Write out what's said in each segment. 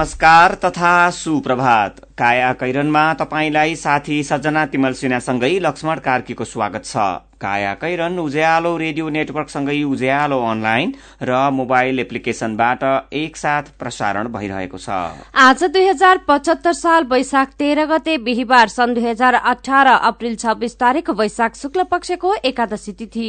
नमस्कार तथा सुप्रभात। काया कैरनमा तपाईँलाई साथी सजना तिमल सिन्हासँगै लक्ष्मण कार्कीको स्वागत छ। काया कैरन उज्यालो रेडियो नेटवर्कसँगै उज्यालो अनलाइन र मोबाइल एप्लिकेशनबाट एकसाथ प्रसारण भइरहेको छ। आज दुई हजार पचहत्तर साल वैशाख तेह्र गते बिहिबार सन् दुई हजार अठार अप्रेल छब्बीस तारीक वैशाख शुक्ल पक्षको एकादशी तिथि।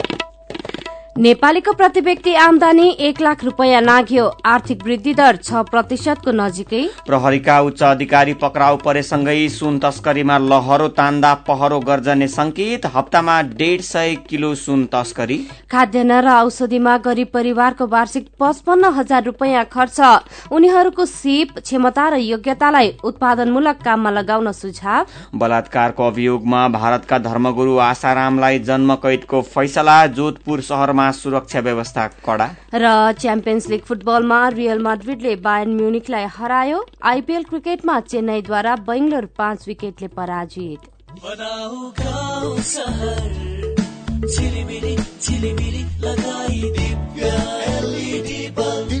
नेपालीको प्रति व्यक्ति आमदानी एक लाख रूपियाँ नाघ्यो आर्थिक वृद्धि दर छ प्रतिशतको नजिकै। प्रहरीका उच्च अधिकारी पक्राउ परेसँगै सुन तस्करीमा लहरो तान्दा पहरो गर्जने संकेत हप्तामा डेढ सय किलो सुन तस्करी। खाद्यान्न र औषधिमा गरीब परिवारको वार्षिक पचपन्न हजार रूपियाँ खर्च। उनीहरूको सिप क्षमता र योग्यतालाई उत्पादनमूलक काममा लगाउन सुझाव। बलात्कारको अभियोगमा भारतका धर्मगुरू आसारामलाई जन्म कैदको फैसला। जोधपुर शहरमा सुरक्षा व्यवस्था कडा? र च्याम्पियन्स लिग फुटबलमा रियल माड्रिडले बायन म्युनिकलाई हरायो। आइपीएल क्रिकेटमा चेन्नईद्वारा बेङ्गलोर पाँच विकेटले पराजित। दिव्य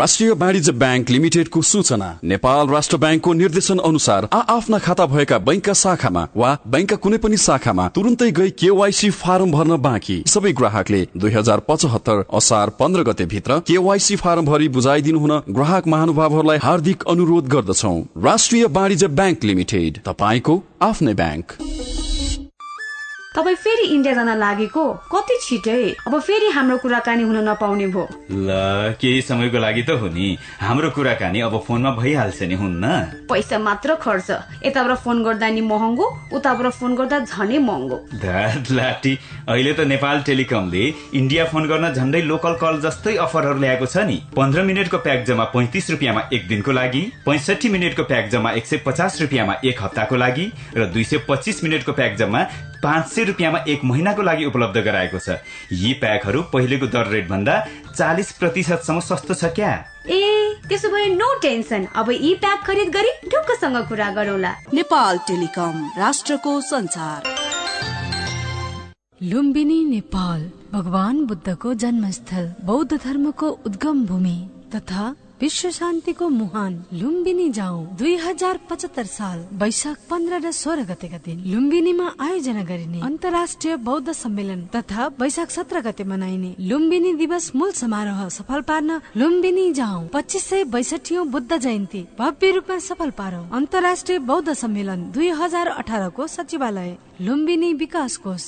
राष्ट्रिय वाणिज्य ब्याङ्क लिमिटेडको सूचना। नेपाल राष्ट्र ब्याङ्कको निर्देशन अनुसार आ आफ्ना खाता भएका बैंकका शाखामा वा बैंकका कुनै पनि शाखामा तुरुन्तै गई केवाईसी फारम भर्न बाँकी। सबै ग्राहकले दुई हजार पचहत्तर असार पन्ध्र गते भित्र केवाईसी फारम भरि बुझाइदिनु हुन ग्राहक महानुभावहरूलाई हार्दिक अनुरोध गर्दछौ। राष्ट्रिय वाणिज्य ब्याङ्क लिमिटेड तपाईँको आफ्नै ब्याङ्क। तपाईँ फेरि इन्डिया जान लागेको? कति छिटै? अब फेरि हाम्रो कुराकानी हुन नपाउने भो। ल केही समयको लागि त हो नि। हाम्रो कुराकानी अब फोनमा भइहाल्छ नि हुन्न? पैसा मात्र खर्च। यताबाट फोन गर्दा नि महँगो उताबाट फोन गर्दा झनै महँगो। लाटी अहिले त नेपाल टेलिकमले इन्डिया फोन गर्न झन्डै लोकल कल जस्तै अफरहरू ल्याएको छ नि। पन्ध्र मिनटको प्याक जम्मा पैंतिस रुपियाँमा एक दिनको लागि पैँसठी मिनटको प्याक जम्मा एक सय पचास रुपियाँमा एक हप्ताको लागि र दुई सय पच्चिस मिनटको प्याक जम्मा पाँच सय रुपियाँमा एक महिनाको लागि उपलब्ध गराएको छ। यी प्याकहरू पहिलेको दर रेट भन्दा चालिस प्रतिशतसम्म सस्तो छ क्या? ए त्यसो भए नो टेन्सन अब यी प्याक खरिद गरी ढुक्कसँग कुरा गरौला। नेपाल टेलिकम राष्ट्रको संसार। लुम्बिनी नेपाल। भगवान बुद्धको जन्मस्थल बौद्ध धर्मको उद्गम भूमि तथा विश्व शान्तिको मुहान लुम्बिनी जाउँ। दुई हजार पचहत्तर साल वैशाख पन्ध्र र सोह्र गतेका दिन लुम्बिनीमा आयोजना गरिने अन्तर्राष्ट्रिय बौद्ध सम्मेलन तथा वैशाख सत्र गते मनाइने लुम्बिनी दिवस मूल समारोह सफल पार्न लुम्बिनी जाउँ। पच्चिस सय बैसठी बुद्ध जयन्ती भव्य रूपमा सफल पारौँ। अन्तर्राष्ट्रिय बौद्ध सम्मेलन दुई हजार अठारको सचिवालय लुम्बिनी विकास कोष।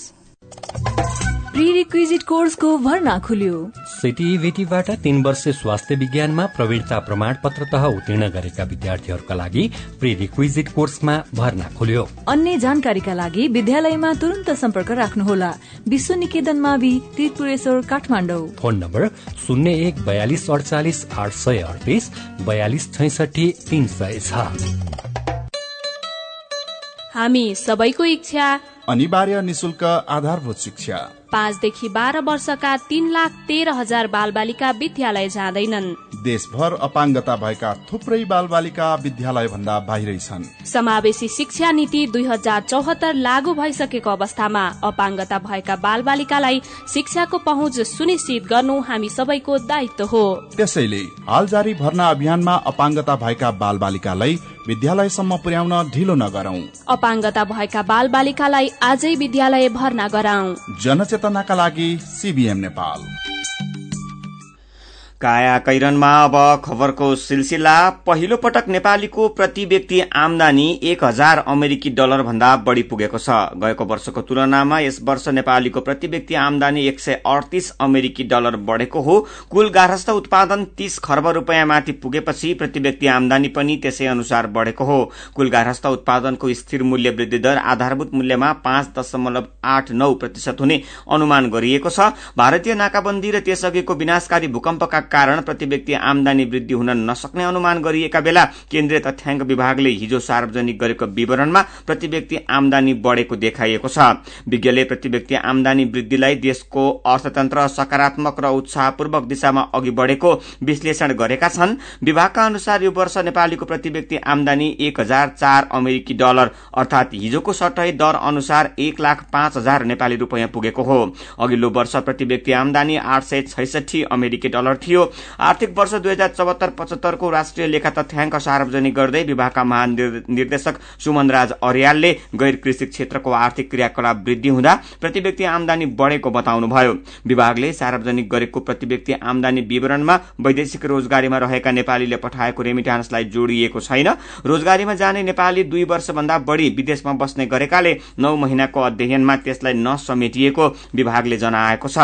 प्री रिक्विजिट कोर्सको भर्ना खुल्यो। सिटिभिटीबाट तीन वर्ष स्वास्थ्य विज्ञानमा प्रवीणता प्रमाण पत्र तह उत्तीर्ण गरेका विद्यार्थीहरूका लागि प्री रिक्विजिट कोर्समा भर्ना खुल्यो। अन्य जानकारीका लागि विद्यालयमा तुरन्त सम्पर्क राख्नुहोला। विश्व निकेतन मावि त्रिपुरेश्वर काठमाडौँ। फोन नम्बर शून्य एक बयालिस अडचालिस आठ सय अडतिस बयालिस छैसठी तीन सय छ। हामी सबैको इच्छा। अनिवार्य निशुल्क आधारभूत शिक्षा। पाँचदेखि बाह्र वर्षका तीन लाख तेह्र हजार बालबालिका विद्यालय जाँदैनन्। देशभर अपाङ्गता भएका थुप्रै बालबालिका विद्यालय भन्दा बाहिरै छन्। समावेशी शिक्षा नीति दुई हजार चौहत्तर लागू भइसकेको अवस्थामा अपाङ्गता भएका बालबालिकालाई शिक्षाको पहुँच सुनिश्चित गर्नु हामी सबैको दायित्व हो। त्यसैले हाल जारी भर्ना अभियानमा अपाङ्गता भएका बालबालिकालाई विद्यालयसम्म पुर्याउन ढिलो नगरौं। अपाङ्गता भएका बालबालिकालाई आजै विद्यालय भर्ना गराउँ। जनचेतनाका लागि सिबिएम नेपाल। काया कैरनमा अब खबरको सिलसिला। पहिलो पटक नेपालीको प्रति व्यक्ति आमदानी एक हजार अमेरिकी डलर भन्दा बढ़ी पुगेको छ। गएको वर्षको तुलनामा यस वर्ष नेपालीको प्रति व्यक्ति आमदानी एक सय अडतिस अमेरिकी डलर बढ़ेको हो। कुल गार्हस्थ उत्पादन तीस खर्ब रूपियाँ माथि पुगेपछि प्रति व्यक्ति आमदानी पनि त्यसै अनुसार बढ़ेको हो। कुल गार्हस्थ उत्पादनको स्थिर मूल्य वृद्धि दर आधारभूत मूल्यमा पाँच दशमलव आठ नौ प्रतिशत हुने अनुमान गरिएको छ। भारतीय नाकाबन्दी र त्यसअघिको विनाशकारी भूकम्पका कारण प्रति व्यक्ति आमदानी वृद्धि हुन नसक्ने अनुमान गरिएका बेला केन्द्रीय तथ्याङ्क विभागले हिजो सार्वजनिक गरेको विवरणमा प्रति व्यक्ति आमदानी बढ़ेको देखाइएको छ। विज्ञले प्रति व्यक्ति आमदानी वृद्धिलाई देशको अर्थतन्त्र सकारात्मक र उत्साहपूर्वक दिशामा अघि बढ़ेको विश्लेषण गरेका छन्। विभागका अनुसार यो वर्ष नेपालीको प्रति व्यक्ति आमदानी एक हजार चार अमेरिकी डलर अर्थात हिजोको सटै दर अनुसार एक लाख पाँच हजार नेपाली रूपियाँ पुगेको हो। अघिल्लो वर्ष प्रति व्यक्ति आमदानी आठ सय छैसठी अमेरिकी डलर थियो। आर्थिक वर्ष दुई हजार चौहत्तर पचहत्तरको राष्ट्रिय लेखा तथ्याङ्क सार्वजनिक गर्दै विभागका महानिर्देशक सुमन राज अर्यालले गैर कृषि क्षेत्रको आर्थिक क्रियाकलाप वृद्धि हुँदा प्रति व्यक्ति आमदानी बढ़ेको बताउनुभयो। विभागले सार्वजनिक गरेको प्रति व्यक्ति आमदानी विवरणमा वैदेशिक रोजगारीमा रहेका नेपालीले पठाएको रेमिटान्सलाई जोडिएको छैन। रोजगारीमा जाने नेपाली दुई वर्षभन्दा बढ़ी विदेशमा बस्ने गरेकाले नौ महिनाको अध्ययनमा त्यसलाई नसमेटिएको विभागले जनाएको छ।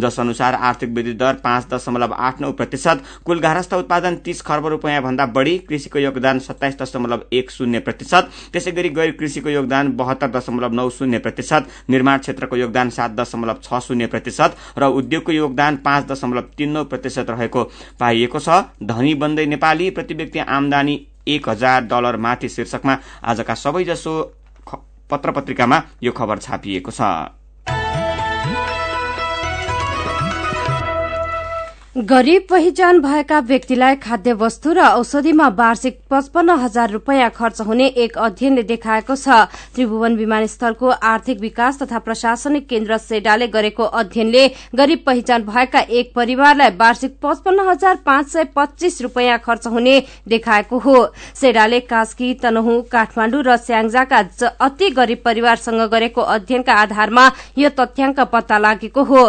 जस अनुसार आर्थिक वृद्धि दर पाँच दशमलव आठ नौ प्रतिशत। कुल घारस्थ उत्पादन तीस खर्ब रूपियाँ भन्दा बढ़ी। कृषिको योगदान सत्ताइस दशमलव एक शून्य प्रतिशत। त्यसै गरी गैर कृषिको योगदान बहत्तर दशमलव नौ शून्य प्रतिशत। निर्माण क्षेत्रको योगदान सात दशमलव छ शून्य प्रतिशत र उद्योगको योगदान पाँच दशमलव तीन नौ प्रतिशत रहेको पाइएको छ। धनी बन्दै नेपाली प्रति व्यक्ति आमदानी एक हजार डलर माथि शीर्षकमा आजका सबैजसो पत्र पत्रिकामा यो खबर छापिएको छ। गरीब पहिचान भएका व्यक्तिलाई खाद्य वस्तु र औषधिमा वार्षिक पचपन्न हजार रूपियाँ खर्च हुने एक अध्ययनले देखाएको छ। त्रिभुवन विमानस्थलको आर्थिक विकास तथा प्रशासनिक केन्द्र सेडाले गरेको अध्ययनले गरीब पहिचान भएका एक परिवारलाई वार्षिक पचपन्न हजार पाँच सय पच्चीस रूपियाँ खर्च हुने देखाएको हो। सेडाले कास्की तनहु काठमाण्डु र स्याङ्जाका अति गरीब परिवारसँग गरेको अध्ययनका आधारमा यो तथ्याङ्क पत्ता लागेको हो।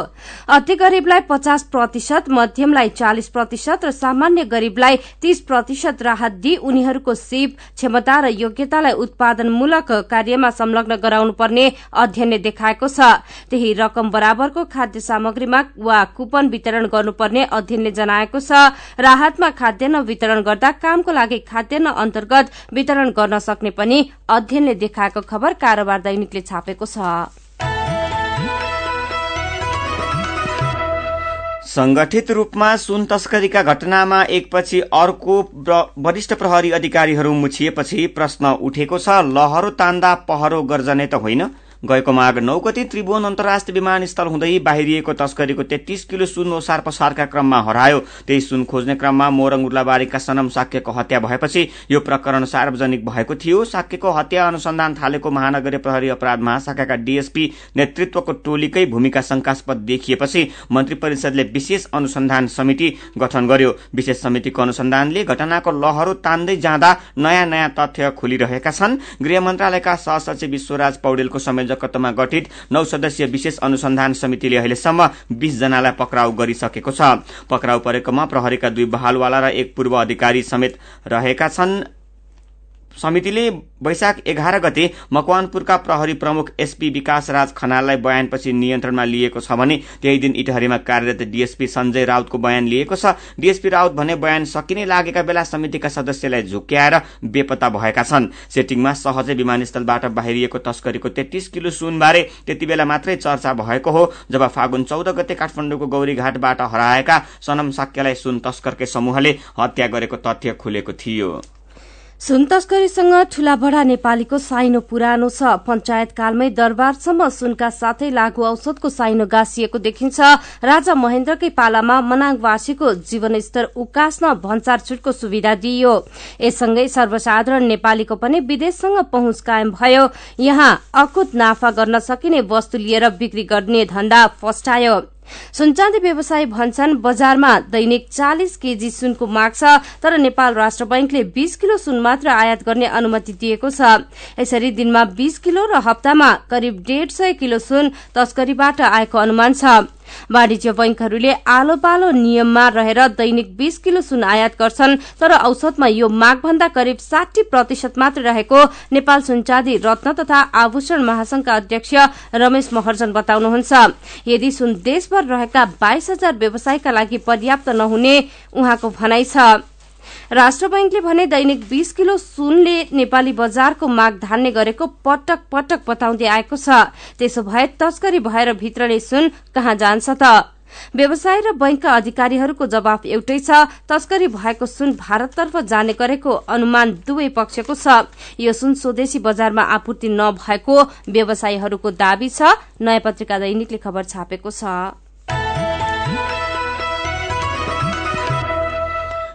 अति गरीबलाई पचास प्रतिशत मध्यमलाई चालिस प्रतिशत र सामान्य गरीबलाई तीस प्रतिशत राहत दिई उनीहरूको सिप क्षमता र योग्यतालाई उत्पादनमूलक कार्यमा संलग्न गराउनु पर्ने अध्ययनले देखाएको छ। त्यही रकम बराबरको खाद्य सामग्रीमा वा कुपन वितरण गर्नुपर्ने अध्ययनले जनाएको छ। राहतमा खाद्यान्न वितरण गर्दा कामको लागि खाद्यान्न अन्तर्गत वितरण गर्न सक्ने पनि अध्ययनले देखाएको खबर कारोबार दैनिकले छापेको छ। संगठित रूपमा सुन तस्करीका घटनामा एकपछि अर्को वरिष्ठ प्रहरी अधिकारीहरू मुछिएपछि प्रश्न उठेको छ लहरो तान्दा पहरो गर्जने त होइन। गएको माघ नौ गति त्रिभुवन अन्तर्राष्ट्रिय विमानस्थल हुँदै बाहिरिएको तस्करीको तेत्तीस किलो सुन ओसार पसारका क्रममा हरायो। त्यही सुन खोज्ने क्रममा मोरङ उर्लाबारीका सनम साक्यको हत्या भएपछि यो प्रकरण सार्वजनिक भएको थियो। साक्यको हत्या अनुसन्धान थालेको महानगरीय प्रहरी अपराध महाशाखाका डीएसपी नेतृत्वको टोलीकै भूमिका शंकास्पद देखिएपछि मन्त्री परिषदले विशेष अनुसन्धान समिति गठन गर्यो। विशेष समितिको अनुसन्धानले घटनाको लहरो तान्दै जाँदा नयाँ नयाँ तथ्य खुलिरहेका छन्। गृह मन्त्रालयका सहसचिव विश्वराज पौडेलको संयोजक संयोजकत्वमा गठित नौ सदस्यीय विशेष अनुसन्धान समितिले अहिलेसम्म बीस जनालाई पक्राउ गरिसकेको छ। पक्राउ परेकोमा प्रहरीका दुई बहालवाला र एक पूर्व अधिकारी समेत रहेका छन्। समितिले वैशाख एघार गते मकवानपुरका प्रहरी प्रमुख एसपी विकास राज खनाललाई बयानपछि नियन्त्रणमा लिएको छ भने त्यही दिन इटहरीमा कार्यरत डीएसपी सञ्जय राउतको बयान लिएको छ। डीएसपी राउत भने बयान सकिने लागेका बेला समितिका सदस्यलाई झुक्क्याएर बेपत्ता भएका छन्। सेटिङमा सहजै विमानस्थलबाट बाहिरिएको तस्करीको तेत्तीस किलो सुनबारे त्यति बेला मात्रै चर्चा भएको हो। जब फागुन चौध गते काठमाडौँको गौरीघाटबाट हराएका सनम साक्यलाई सुन तस्करकै समूहले हत्या गरेको तथ्य खुलेको थियो। सुन तस्करीसँग ठूला बडा नेपालीको साइनो पुरानो छ। पञ्चायत कालमै दरबारसम्म सुनका साथै लागू औषधको साइनो गाँसिएको देखिन्छ। राजा महेन्द्रकै पालामा मनाङवासीको जीवनस्तर उकास्न भन्सार छुटको सुविधा दिइयो। यससँगै सर्वसाधारण नेपालीको पनि विदेशसँग पहुँच कायम भयो। यहाँ अकुत नाफा गर्न सकिने वस्तु लिएर बिक्री गर्ने धन्दा फस्टायो। सुनचाँदी व्यवसायी भन्छन् बजारमा दैनिक चालिस केजी सुनको माग छ तर नेपाल राष्ट्र बैंकले बीस किलो सुन मात्र आयात गर्ने अनुमति दिएको छ। यसरी दिनमा बीस किलो र हप्तामा करिब डेढ सय किलो सुन तस्करीबाट आएको अनुमान छ। वाणिज्य बैंकहरूले आलो पालो नियममा रहेर दैनिक बीस किलो सुन आयात गर्छन् तर औसतमा यो मागभन्दा करिब साठी प्रतिशत मात्र रहेको नेपाल सुनचाँदी रत्न तथा आभूषण महासंघका अध्यक्ष रमेश महर्जन बताउनुहुन्छ। यदि सुन देशभर रहेका बाइस हजार व्यवसायका लागि पर्याप्त नहुने उहाँको भनाइ छ। राष्ट्र बैंकले भने दैनिक बीस किलो सुनले नेपाली बजारको माग धान्ने गरेको पटक पटक बताउँदै आएको छ। त्यसो भए तस्करी भएर भित्रले सुन कहाँ जान्छ त? व्यवसाय र बैंकका अधिकारीहरूको जवाफ एउटै छ तस्करी भएको सुन भारततर्फ जाने गरेको अनुमान दुवै पक्षको छ। यो सुन स्वदेशी बजारमा आपूर्ति नभएको व्यवसायीहरूको दावी छ नयाँ पत्रिका दैनिकले खबर छापेको छ।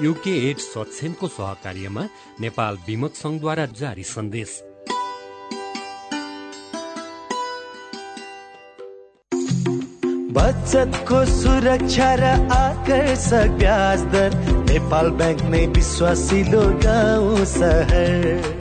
युके एड सक्षमको सहकार्यमा नेपाल विमक संघद्वारा जारी सन्देश। बचतको सुरक्षा र आकर्षक ब्याज दर नेपाल ब्याङ्क नै विश्वासिलो गाउँ सहर।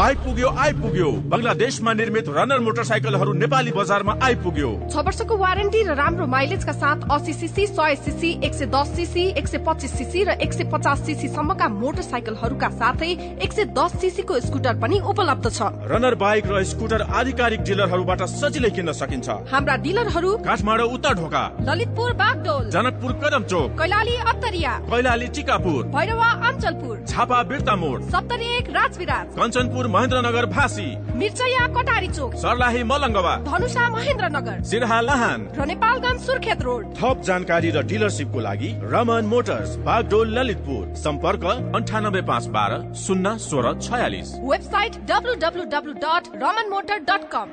आइपुग्यो आइपुग्यो। बङ्गलादेशमा निर्मित रनर मोटरसाइकलहरू नेपाली बजारमा आइपुग्यो। छ वर्षको वारेन्टी र राम्रो माइलेजका साथ अस्सी सिसी सय सिसी एक सय दस सिसी एक सय पच्चिस सिसी र एक सय पचास सिसी सम्मका मोटरसाइकलहरूका साथै एक सय दस सिसीको स्कुटर पनि उपलब्ध छ। रनर बाइक र स्कुटर आधिकारिक डिलरहरूबाट सजिलै किन्न सकिन्छ। हाम्रा डिलरहरू काठमाडौँ उत्तर ढोका। ललितपुर बागडोल। जनकपुर कदम चोक। कैलाली अत्तरिया कैलाली टिकापुर। भैरवा अञ्चलपुर। झापा बिर्ता मोड सप्तरी एक राजविराज। कञ्चनपुर महेन्द्रनगर भासी मिर्चया कटारी चोक। सर्लाही मलङ्गवा। धनुषा महेन्द्रनगर। सिरहा लाहान। र नेपालगञ्ज सुर्खेत रोड। थप जानकारी र डिलरसिपको लागि रमन मोटर्स बागडोल ललितपुर। सम्पर्क अन्ठानब्बे पाँच बाह्र शून्य सोह्र छयालिस। Website W W W dot Raman motor dot com.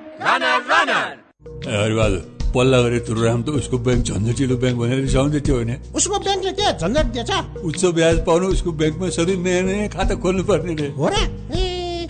पल्ला गरेर तुरुराम त उसको ब्याङ्क झन्झटिलो ब्याङ्क भनेर रिसाउँदै थियो भने उसको ब्याङ्कले के झन्झट दिएछ। उच्च ब्याज पाउनु उसको ब्याङ्कमा सधैँ नयाँ नयाँ खाता खोल्नु पर्ने रे। हो र?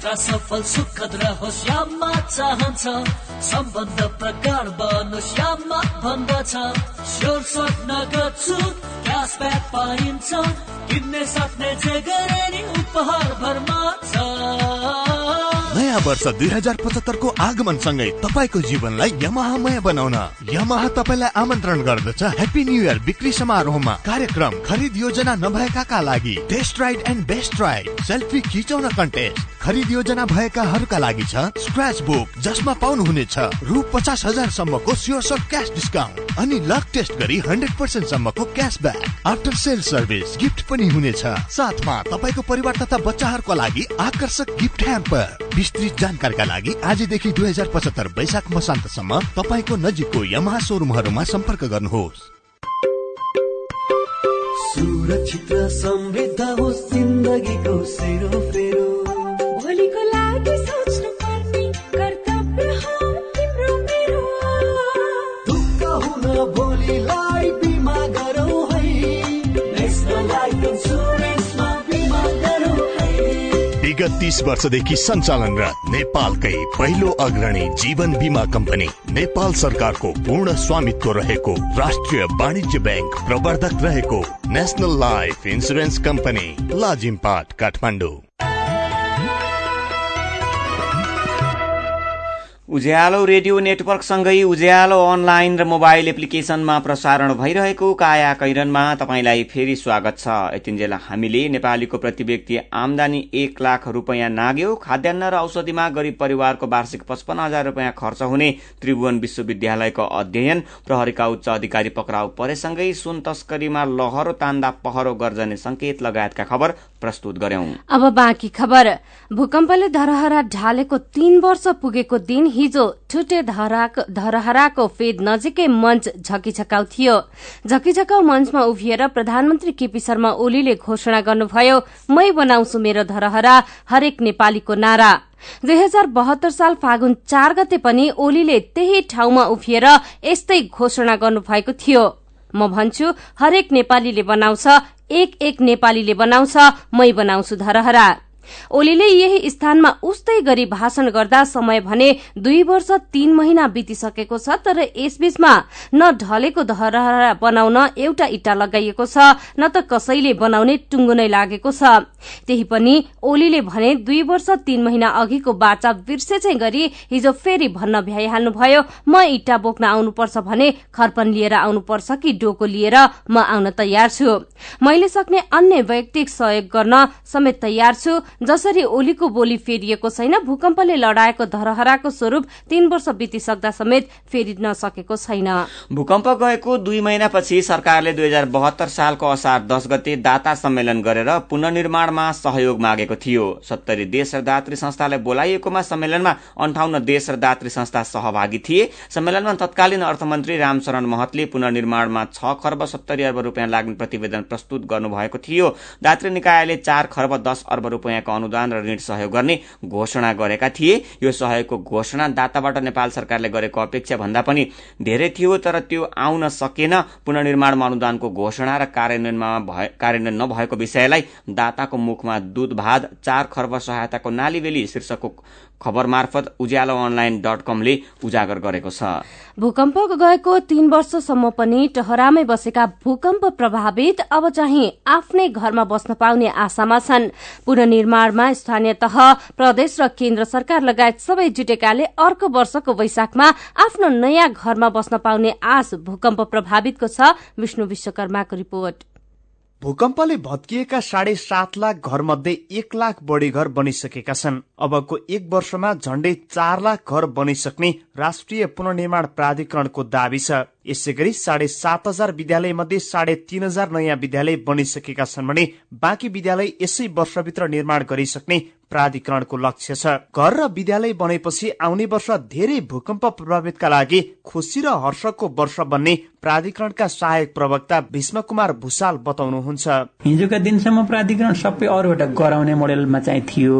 यात्रा सफल सुखद रहोस् याममा चाहन्छ। सम्बन्ध प्रगाढ बनोस् याममा भन्दछ। स्योर सट नगद छुट क्यासब्याक पाइन्छ। किन्ने सक्ने जे गरे नि उपहार भरमा छ नयाँ वर्ष दुई हजार पचहत्तरको आगमनसँगै तपाईँको जीवनलाई यमाहामय बनाउन। यमाहा तपाईँलाई आमन्त्रण गर्दछ ह्याप्पी न्यु इयर बिक्री समारोहमा। कार्यक्रम खरिद योजना नभएकाका लागि test ride and best ride selfie खिचाउन कन्टेस्ट खरिद योजना भएकाहरूका लागि छ स्क्रच बुक जसमा पाउनुहुनेछ रु पचास हजार सम्मको स्योर सट क्यास डिस्काउन्ट अनि लक टेस्ट गरी हन्ड्रेड पर्सेन्ट सम्मको cashback after sale service gift पनि हुनेछ। साथमा तपाईँको परिवार तथा बच्चाहरूको लागि आकर्षक गिफ्ट ह्याम्पर। विस्तृत जानकारीका लागि आजदेखि दुई हजार पचहत्तर वैशाख मसान्तसम्म तपाईँको नजिकको यमहा सोरुमहरूमा सम्पर्क गर्नुहोस्। सुरक्षित समृद्ध होस् जिन्दगीको सेरोफेरो। भोलिको विगत तीस वर्षदेखि सञ्चालनरत नेपालकै पहिलो अग्रणी जीवन बिमा कम्पनी नेपाल सरकारको पूर्ण स्वामित्व रहेको राष्ट्रिय वाणिज्य ब्याङ्क प्रवर्धक रहेको national life insurance company Lazimpat Kathmandu. Ujyaalo radio नेटवर्कसँगै उज्यालो अनलाइन र मोबाइल एप्लिकेशनमा प्रसारण भइरहेको काया कैरनमा तपाईँलाई फेरि स्वागत छ। यतिन्जेल हामीले नेपालीको प्रति व्यक्ति आमदानी एक लाख रुपियाँ नाग्यो। खाद्यान्न र औषधिमा गरिब परिवारको वार्षिक पचपन्न हजार रुपियाँ खर्च हुने त्रिभुवन विश्वविद्यालयको अध्ययन प्रहरीका उच्च अधिकारी पक्राउ परेसँगै सुन तस्करीमा लहरो तान्दा पहरो गर्जने संकेत लगायतका खबर प्रस्तुत गर्यौं। भूकम्पले धरहरा ढालेको तीन वर्ष पुगेको दिन हिजो ठुटे धरहराको फेद नजिकै मञ्च झकिझकाउ थियो। झकिझकाउ मञ्चमा उभिएर प्रधानमन्त्री केपी शर्मा ओलीले घोषणा गर्नुभयो मै बनाउँछु मेरो धरहरा हरेक नेपालीको नारा। दुई हजार बहत्तर साल फागुन चार गते पनि ओलीले त्यही ठाउँमा उभिएर यस्तै घोषणा गर्नुभएको थियो। म भन्छु हरेक नेपालीले बनाउँछ एक एक नेपालीले बनाउँछ मै बनाउँछु धरहरा। ओलीले यही स्थानमा उस्तै गरी भाषण गर्दा समय भने दुई वर्ष तीन महिना बितिसकेको छ तर यसबीचमा न ढलेको धरहरा बनाउन एउटा इट्टा लगाइएको छ न त कसैले बनाउने टुङ्गो नै लागेको छ। त्यही पनि ओलीले भने दुई वर्ष तीन महिना अघिको बाचा चाहिँ गरी हिजो फेरि भन्न भ्याइहाल्नुभयो म इट्टा बोक्न आउनुपर्छ भने खर्पन लिएर आउनुपर्छ कि डोको लिएर म आउन तयार छु। मैले सक्ने अन्य वैयक्तिक सहयोग गर्न समेत तयार छु जसरी ओलीको बोली फेरिएको छैन भूकम्पले लडाएको धरहराको स्वरूप तीन वर्ष बितिसक्दा समेत फेरि नसकेको छैन। भूकम्प गएको दुई महिनापछि सरकारले दुई हजार बहत्तर सालको असार दस गते दाता सम्मेलन गरेर पुननिर्माणमा सहयोग मागेको थियो। सत्तरी देश र दात्री संस्थालाई बोलाइएकोमा सम्मेलनमा अन्ठाउन्न देश र दात्री संस्था सहभागी थिए। सम्मेलनमा तत्कालीन अर्थमन्त्री रामशरण महतले पुननिर्माणमा छ खर्ब सत्तरी अर्ब रूपियाँ लाग्ने प्रतिवेदन प्रस्तुत गर्नुभएको थियो। दात्री निकायले चार खर्ब दस अर्ब रूपियाँको अनुदान र ऋण सहयोग गर्ने घोषणा गरेका थिए। यो सहयोगको घोषणा दाताबाट नेपाल सरकारले गरेको अपेक्षा भन्दा पनि धेरै थियो तर त्यो आउन सकेन। पुननिर्माणमा अनुदानको घोषणा र कार्यान्वयनमा कार्यान्वयन नभएको विषयलाई दाताको मुखमा दूध भात चार खर्ब सहायताको नालीबेली शीर्षकको खबर मार्फत उज्यालो अनलाइन डट कमले उजागर गरेको छ। भूकम्प गएको तीन वर्षसम्म पनि टहरामै बसेका भूकम्प प्रभावित अब चाहिँ आफ्नै घरमा बस्न पाउने आशामा छन्। पुननिर्माणमा स्थानीय तह प्रदेश र केन्द्र सरकार लगायत सबै जुटेकाले अर्को वर्षको वैशाखमा आफ्नो नयाँ घरमा बस्न पाउने आश भूकम्प प्रभावितको छ विष्णु विश्वकर्माको रिपोर्ट। भूकम्पले भत्किएका साढे सात लाख घरमध्ये एक लाख बढ़ी घर बनिसकेका छन्। अबको एक वर्षमा झण्डै चार लाख घर बनिसक्ने राष्ट्रिय पुनर्निर्माण प्राधिकरणको दावी छ। यसै गरी साढे सात हजार विद्यालय मध्ये साढे तीन हजार नयाँ विद्यालय बनिसकेका छन् भने बाँकी विद्यालय यसै वर्षभित्र निर्माण गरिसक्ने प्राधिकरणको लक्ष्य छ। घर र विद्यालय बनेपछि आउने वर्ष धेरै भूकम्प प्रभावितका लागि खुसी र हर्षको वर्ष बन्ने प्राधिकरणका सहायक प्रवक्ता भीष्म कुमार भूषाल बताउनुहुन्छ। हिजोका दिनसम्म प्राधिकरण सबै अरूबाट गराउने मोडेलमा चाहिँ थियो।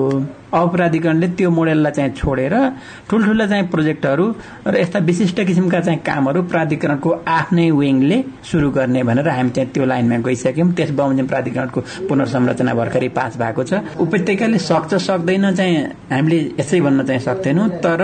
अब प्राधिकरणले त्यो मोडेललाई चाहिँ छोडेर ठुल्ठुला चाहिँ प्रोजेक्टहरू र यस्ता विशिष्ट किसिमका चाहिँ कामहरू प्राधिकरणको आफ्नै विङले सुरु गर्ने भनेर हामी चाहिँ त्यो लाइनमा गइसक्यौँ। त्यस बमोजिम प्राधिकरणको पुनर्संरचना भर्खरै पास भएको छ। उपत्यकाले सक्छ सक्दैन चाहिँ हामीले यसै भन्न चाहिँ सक्दैनौँ। तर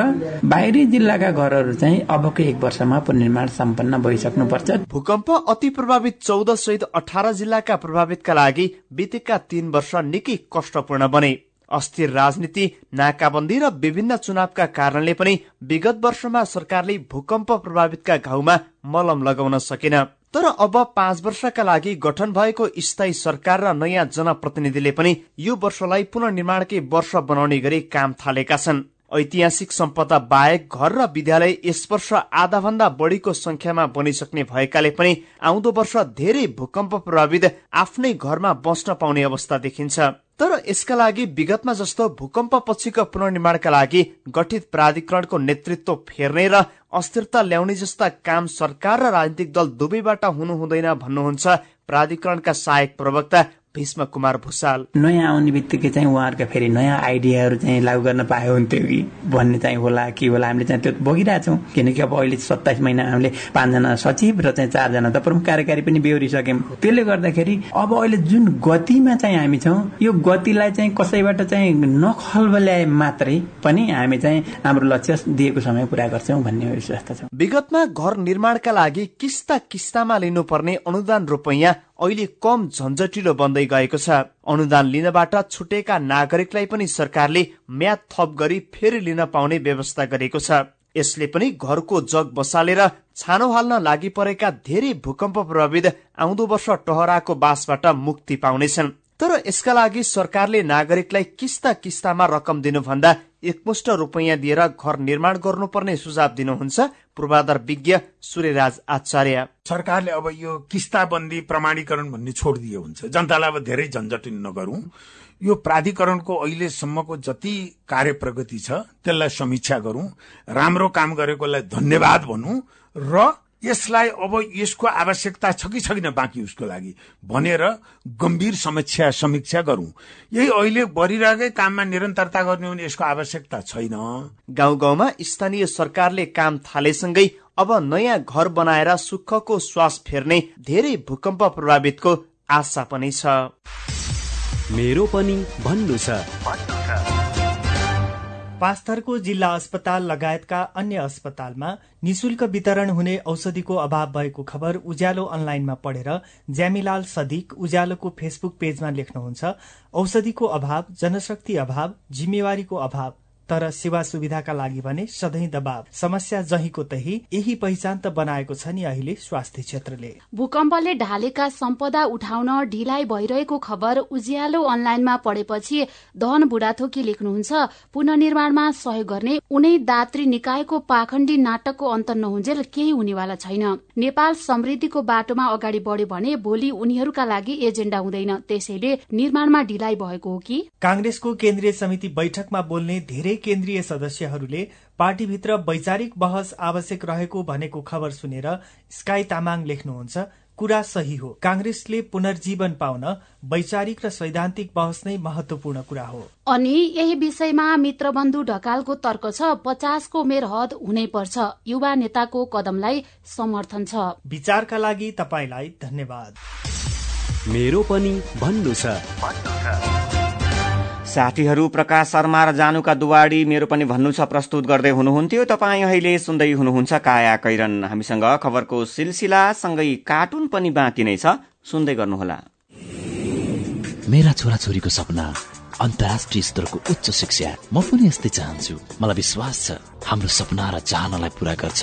बाहिरी जिल्लाका घरहरू चाहिँ अबको एक वर्षमा पुनर्निर्माण सम्पन्न भइसक्नुपर्छ भूकम्प अति प्रभावित चौध सहित अठार जिल्लाका प्रभावितका लागि बितेका तीन वर्ष निकै कष्टपूर्ण बने। अस्थिर राजनीति नाकाबन्दी र विभिन्न चुनावका कारणले पनि विगत वर्षमा सरकारले भूकम्प प्रभावितका घाउमा मलम लगाउन सकेन। तर अब पाँच वर्षका लागि गठन भएको स्थायी सरकार र नयाँ जनप्रतिनिधिले पनि यो वर्षलाई पुनर्निर्माणकै वर्ष बनाउने गरी काम थालेका छन्। ऐतिहासिक सम्पदा बाहेक घर र विद्यालय यस वर्ष आधा भन्दा बढीको संख्यामा बनिसक्ने भएकाले पनि आउँदो वर्ष धेरै भूकम्प प्रभावित आफ्नै घरमा बस्न पाउने अवस्था देखिन्छ। तर यसका लागि विगतमा जस्तो भूकम्प पछिको पुनर्निर्माणका लागि गठित प्राधिकरणको नेतृत्व फेर्ने र अस्थिरता ल्याउने जस्ता काम सरकार र राजनीतिक दल दुवैबाट हुनु हुँदैन भन्नुहुन्छ प्राधिकरणका सहायक प्रवक्ता भीष्म कुमार भूषाल। नयाँ आउने बित्तिकै चाहिँ उहाँहरूका फेरि नयाँ आइडियाहरू चाहिँ लागू गर्न पाए हुन्थ्यो कि भन्ने चाहिँ होला के होला हामीले चाहिँ त्यो बगिरहेछौँ किनकि अब अहिले सत्ताइस महिना हामीले पाँचजना सचिव र चाहिँ चारजना त प्रमुख कार्यकारी पनि बेहोरिसक्यौँ त्यसले गर्दाखेरि अब अहिले जुन गतिमा चाहिँ हामी छौँ यो गतिलाई चाहिँ कसैबाट चाहिँ नखलबल्याए मात्रै पनि हामी चाहिँ हाम्रो लक्ष्य दिएको समय पुरा गर्छौँ भन्ने विश्वास छ। विगतमा घर निर्माणका लागि किस्ता किस्तामा लिनुपर्ने अनुदान रुपैयाँ अहिले कम झन्झटिलो बन्दै गएको छ। अनुदान लिनबाट छुटेका नागरिकलाई पनि सरकारले म्याद थप गरी फेरि लिन पाउने व्यवस्था गरेको छ। यसले पनि घरको जग बसालेर छानो हाल्न लागि परेका धेरै भूकम्प प्रभावित आउँदो वर्ष टहराको बासबाट मुक्ति पाउनेछन्। तर यसका लागि सरकारले नागरिकलाई किस्ता किस्तामा रकम दिनुभन्दा एकमुष्ट रुपैयाँ दिएर घर निर्माण गर्नुपर्ने सुझाव दिनुहुन्छ पूर्वाधार विज्ञ सूर्यराज आचार्य। सरकारले अब यो किस्ताबन्दी प्रमाणीकरण भन्ने छोडिदिए हुन्छ। जनतालाई अब धेरै झन्झट नगरौं। यो प्राधिकरणको अहिलेसम्मको जति कार्य प्रगति छ त्यसलाई समीक्षा गरौं। राम्रो काम गरेकोलाई धन्यवाद भनौं र यसलाई अब यसको आवश्यकता छ कि छैन बाँकी उसको लागि? भनेर गम्भीर समीक्षा समीक्षा गरौं। यही अहिले बढिरहेकै काममा निरन्तरता गर्ने भने यसको आवश्यकता छैन। गाउँ गाउँमा स्थानीय सरकारले काम थालेसँगै अब नयाँ घर बनाएर सुखको श्वास फेर्ने धेरै भूकम्प प्रभावितको आशा पनि छ। मेरो पनि भन्नु छ। पास्थरको जिल्ला अस्पताल लगायतका अन्य अस्पतालमा निशुल्क वितरण हुने औषधिको अभाव भएको खबर उज्यालो अनलाइनमा पढेर ज्यामिलाल सदिक उज्यालोको फेसबुक पेजमा लेख्नुहुन्छ औषधिको अभाव जनशक्ति अभाव जिम्मेवारीको अभाव। तर सेवा सुविधाका लागि भने सधैँ दबाव। समस्या जहीको तही यही पहिचान त बनाएको छ नि अहिले स्वास्थ्य क्षेत्रले। भूकम्पले ढालेका सम्पदा उठाउन ढिलाइ भइरहेको खबर उज्यालो अनलाइनमा पढेपछि धन बुढाथोकी लेख्नुहुन्छ। पुननिर्माणमा सहयोग गर्ने उनै दात्री निकायको पाखण्डी नाटकको अन्त नहुन्जेल केही हुनेवाला छैन। नेपाल समृद्धिको बाटोमा अगाडि बढ्यो भने भोलि उनीहरूका लागि एजेण्डा हुँदैन। त्यसैले निर्माणमा ढिलाइ भएको हो कि? कांग्रेसको केन्द्रीय समिति बैठकमा बोल्ने धेरै केन्द्रीय सदस्यहरूले पार्टीभित्र वैचारिक बहस आवश्यक रहेको भनेको खबर सुनेर स्काई तामाङ लेख्नुहुन्छ कुरा सही हो। कांग्रेसले पुनर्जीवन पाउन वैचारिक र सैद्धान्तिक बहस नै महत्वपूर्ण कुरा हो। अनि यही विषयमा मित्रबन्धु ढकालको तर्क छ पचासको उमेर हद हुनै पर्छ। युवा नेताको कदमलाई समर्थन छ। विचारका लागि तपाईँलाई धन्यवाद। मेरो पनि भन्नु छ। साथीहरू प्रकाश शर्मा र जानुका दुवाडी मेरो पनि भन्नु छ प्रस्तुत गर्दै हुनुहुन्थ्यो। तपाईँ अहिले सुन्दै हुनुहुन्छ काया कैरन। हामीसँग खबरको सिलसिला सँगै कार्टुन पनि बाँकी नै छ। सुन्दै गर्नुहोला। मेरा छोराछोरीको सपना अन्तर्राष्ट्रिय स्तरको उच्च शिक्षा। म पनि यस्तै चाहन्छु। मलाई विश्वास छ हाम्रो सपना र चाहनालाई पूरा गर्छ।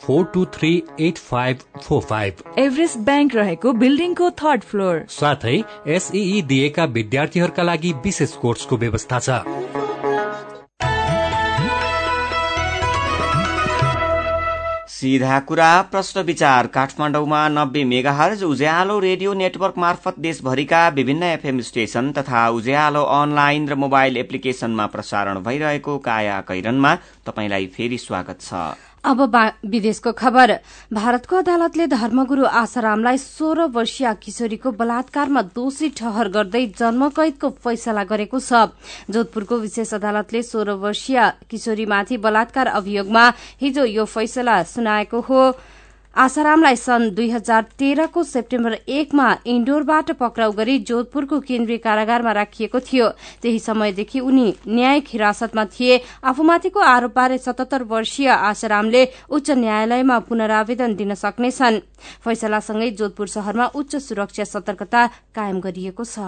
Four two three eight five four five. Everest bank रहेको बिल्डिङको थर्ड फ्लोर। साथै एसई दिएका विद्यार्थीहरूका लागि विशेष कोर्सको व्यवस्था छ। सीधा कुरा प्रश्न विचार काठमाडौँमा नब्बे मेगाहर्ज उज्यालो रेडियो नेटवर्क मार्फत देशभरिका विभिन्न एफएम स्टेशन तथा उज्यालो अनलाइन र मोबाइल एप्लिकेशनमा प्रसारण भइरहेको काया कैरनमा तपाईँलाई फेरि स्वागत छ। अब विदेशको खबर। भारतको अदालतले धर्मगुरू आसारामलाई सोह्र वर्षीय किशोरीको बलात्कारमा दोषी ठहर गर्दै जन्मकैदको फैसला गरेको छ। जोधपुरको विशेष अदालतले सोह्र वर्षीय किशोरीमाथि बलात्कार अभियोगमा हिजो यो फैसला सुनाएको हो। आसारामलाई सन् दुई हजार तेह्रको सेप्टेम्बर एकमा इन्डोरबाट पक्राउ गरी जोधपुरको केन्द्रीय कारागारमा राखिएको थियो। त्यही समयदेखि उनी न्यायिक हिरासतमा थिए। आफूमाथिको आरोपबारे सतहत्तर वर्षीय आसारामले उच्च न्यायालयमा पुनरावेदन दिन सक्नेछन्। फैसलासँगै जोधपुर शहरमा उच्च सुरक्षा सतर्कता कायम गरिएको छ।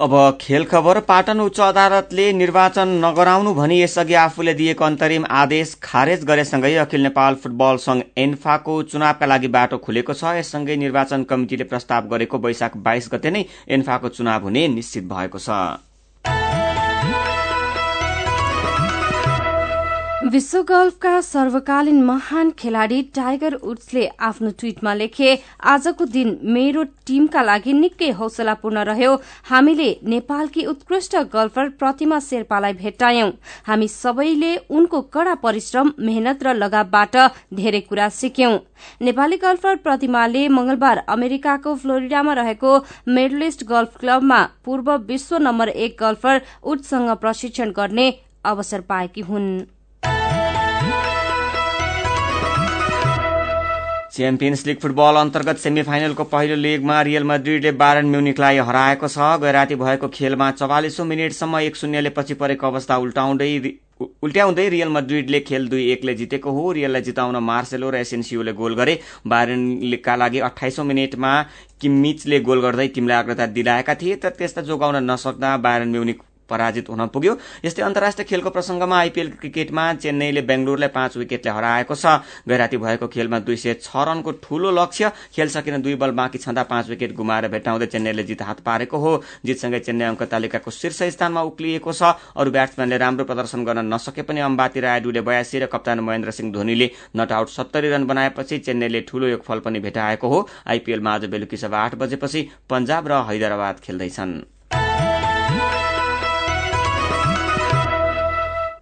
अब खेल खबर पाटन उच्च अदालतले निर्वाचन नगराउनु भनी यसअघि आफूले दिएको अन्तरिम आदेश खारेज गरेसँगै अखिल नेपाल फुटबल संघ एन्फाको चुनावका लागि बाटो खुलेको छ। यससँगै निर्वाचन कमिटिले प्रस्ताव गरेको वैशाख बाइस गते नै एन्फाको चुनाव हुने निश्चित भएको छ। विश्व गल्फका सर्वकालीन महान खेलाड़ी टाइगर वुड्सले आफ्नो ट्वीटमा लेखे आजको दिन मेरो टीमका लागि निकै हौसलापूर्ण रह्यो। हामीले नेपालकी उत्कृष्ट गल्फर प्रतिमा शेर्पालाई भेट्टायौं। हामी सबैले उनको कड़ा परिश्रम मेहनत र लगावबाट धेरै कुरा सिक्यौं। नेपाली गल्फर प्रतिमाले मंगलबार अमेरिकाको फ्लोरिडामा रहेको मेडलिस्ट गल्फ क्लबमा पूर्व विश्व नम्बर एक गल्फर वुड्ससँग प्रशिक्षण गर्ने अवसर पाएकी हुन्। च्याम्पियन्स लीग फुटबल अन्तर्गत सेमी फाइनलको पहिलो लेगमा रियल मद्रिडले बारन म्युनिकलाई हराएको छ। गैराती भएको खेलमा चौवालिसौं मिनटसम्म एक शून्यले पछि परेको अवस्था उल्टाउँदै उल्ट्याउँदै रियल मद्रिडले खेल दुई एकले जितेको हो। रियललाई जिताउन मार्सेलो र एसेन्सियोले गोल गरे। बारनका लागि अठाइसौं मिनटमा किम्मिचले गोल गर्दै टिमलाई अग्रता दिलाएका थिए तर त्यस्ता जोगाउन नसक्दा बारन म्युनिक पराजित हुन पुग्यो। यस्तै अन्तर्राष्ट्रिय खेलको प्रसंगमा आइपीएल क्रिकेटमा चेन्नईले बेंगलुरूलाई पाँच विकेटले हराएको छ। गैराती भएको खेलमा दुई सय छ रनको ठूलो लक्ष्य खेल सकिन दुई बल बाँकी छँदा पाँच विकेट गुमाएर भेटाउँदै चेन्नईले जित हात पारेको हो। जितसँगै चेन्नई अङ्क तालिकाको शीर्ष स्थानमा उक्लिएको छ। अरू ब्याट्सम्यानले राम्रो प्रदर्शन गर्न नसके पनि अम्बाती रायडुले बयासी र कप्तान महेन्द्र सिंह धोनीले नट आउट सत्तरी रन बनाएपछि चेन्नईले ठूलो एक फल पनि भेटाएको हो। आइपीएलमा आज बेलुकी सभा आठ बजेपछि पंजाब र हैदराबाद खेल्दैछन्।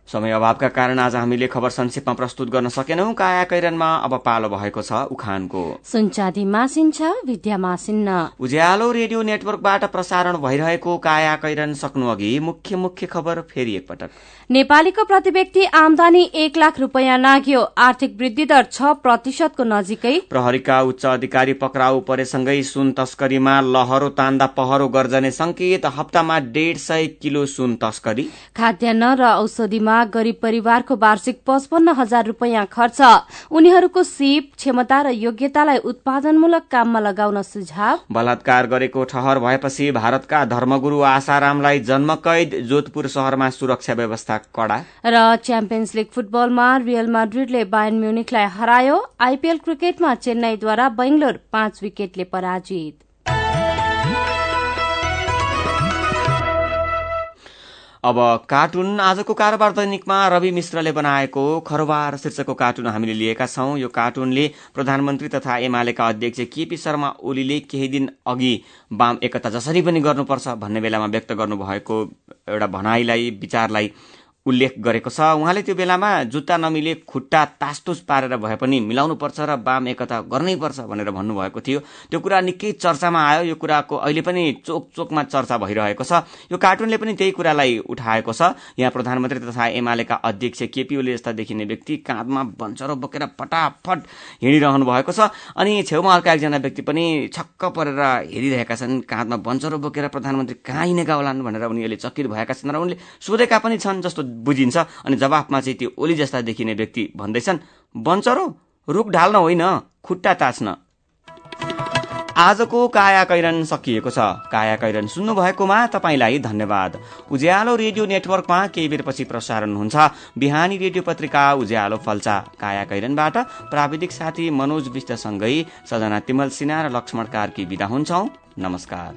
समय अभावका कारण आज हामीले खबर संक्षेपमा प्रस्तुत गर्न सकेनौं। काया कैरनमा अब पालो भएको छ उखानको। सुनचाँदी मासिन्छ विद्या मासिन्न उज्यालो रेडियो नेटवर्कबाट प्रसारण भइरहेको काया कैरन सक्नु अघि मुख्य मुख्य खबर फेरि एकपटक। नेपालीको प्रति व्यक्ति आमदानी एक लाख रूपियाँ नाग्यो आर्थिक वृद्धि दर छ प्रतिशतको नजिकै। प्रहरीका उच्च अधिकारी पक्राउ परेसँगै सुन तस्करीमा लहरो तान्दा पहरो गर्जने संकेत हप्तामा डेढ सय किलो सुन तस्करी। खाद्यान्न र औषधिमा निर्माणमा गरीब परिवारको वार्षिक पचपन्न हजार रूपियाँ खर्च। उनीहरूको सिप क्षमता र योग्यतालाई उत्पादनमूलक काममा लगाउन सुझाव। बलात्कार गरेको ठहर भएपछि भारतका धर्मगुरू आशारामलाई जन्मकैद जोधपुर शहरमा सुरक्षा व्यवस्था कड़ा। र च्याम्पियन्स लीग फुटबलमा रियल माड्रिडले बायन म्युनिकलाई हरायो। आइपीएल क्रिकेटमा चेन्नईद्वारा बेंगलोर पाँच विकेटले पराजित। अब कार्टुन आजको कारोबार दैनिकमा रवि मिश्रले बनाएको खरोबार शीर्षकको कार्टुन हामीले लिएका छौं। यो कार्टुनले प्रधानमन्त्री तथा एमालेका अध्यक्ष केपी शर्मा ओलीले केही दिन अघि वाम एकता जसरी पनि गर्नुपर्छ भन्ने बेलामा व्यक्त गर्नुभएको एउटा भनाइलाई विचारलाई उल्लेख गरेको छ। उहाँले त्यो बेलामा जुत्ता नमिले खुट्टा तासतुस पारेर भए पनि मिलाउनुपर्छ र वाम एकता गर्नैपर्छ भनेर भन्नुभएको थियो। त्यो कुरा निकै चर्चामा आयो। यो कुराको अहिले पनि चोक चोकमा चर्चा भइरहेको छ। यो कार्टुनले पनि त्यही कुरालाई उठाएको छ। यहाँ प्रधानमन्त्री तथा एमालेका अध्यक्ष केपी ओली जस्ता देखिने व्यक्ति काँधमा बन्चरो बोकेर फटाफट हिँडिरहनु भएको छ। अनि छेउमा अर्का एकजना व्यक्ति पनि छक्क परेर हेरिरहेका छन्। काँधमा बन्चरो बोकेर प्रधानमन्त्री कहाँ हिँडेका होलान् भनेर उनीहरूले चकित भएका छन् र उनले सोधेका पनि छन् जस्तो बुझिन्छ अनि जवाफमा चाहिँ त्यो ओली जस्ता देखिने व्यक्ति भन्दैछन् बन्चरो रुख ढाल्न होइन खुट्टा ताच्न। आजको काया कैरन सकिएको छ। काया कैरन सुन्नु भएकोमा तपाईँलाई धन्यवाद। उज्यालो रेडियो नेटवर्कमा केही बेरपछि प्रसारण हुन्छ। बिहानी रेडियो पत्रिका उज्यालो फल्चा। काया कैरनबाट प्राविधिक साथी मनोज विष्टसँगै सजना तिमल सिन्हा र लक्ष्मण कार्की विदा हुन्छौ। नमस्कार।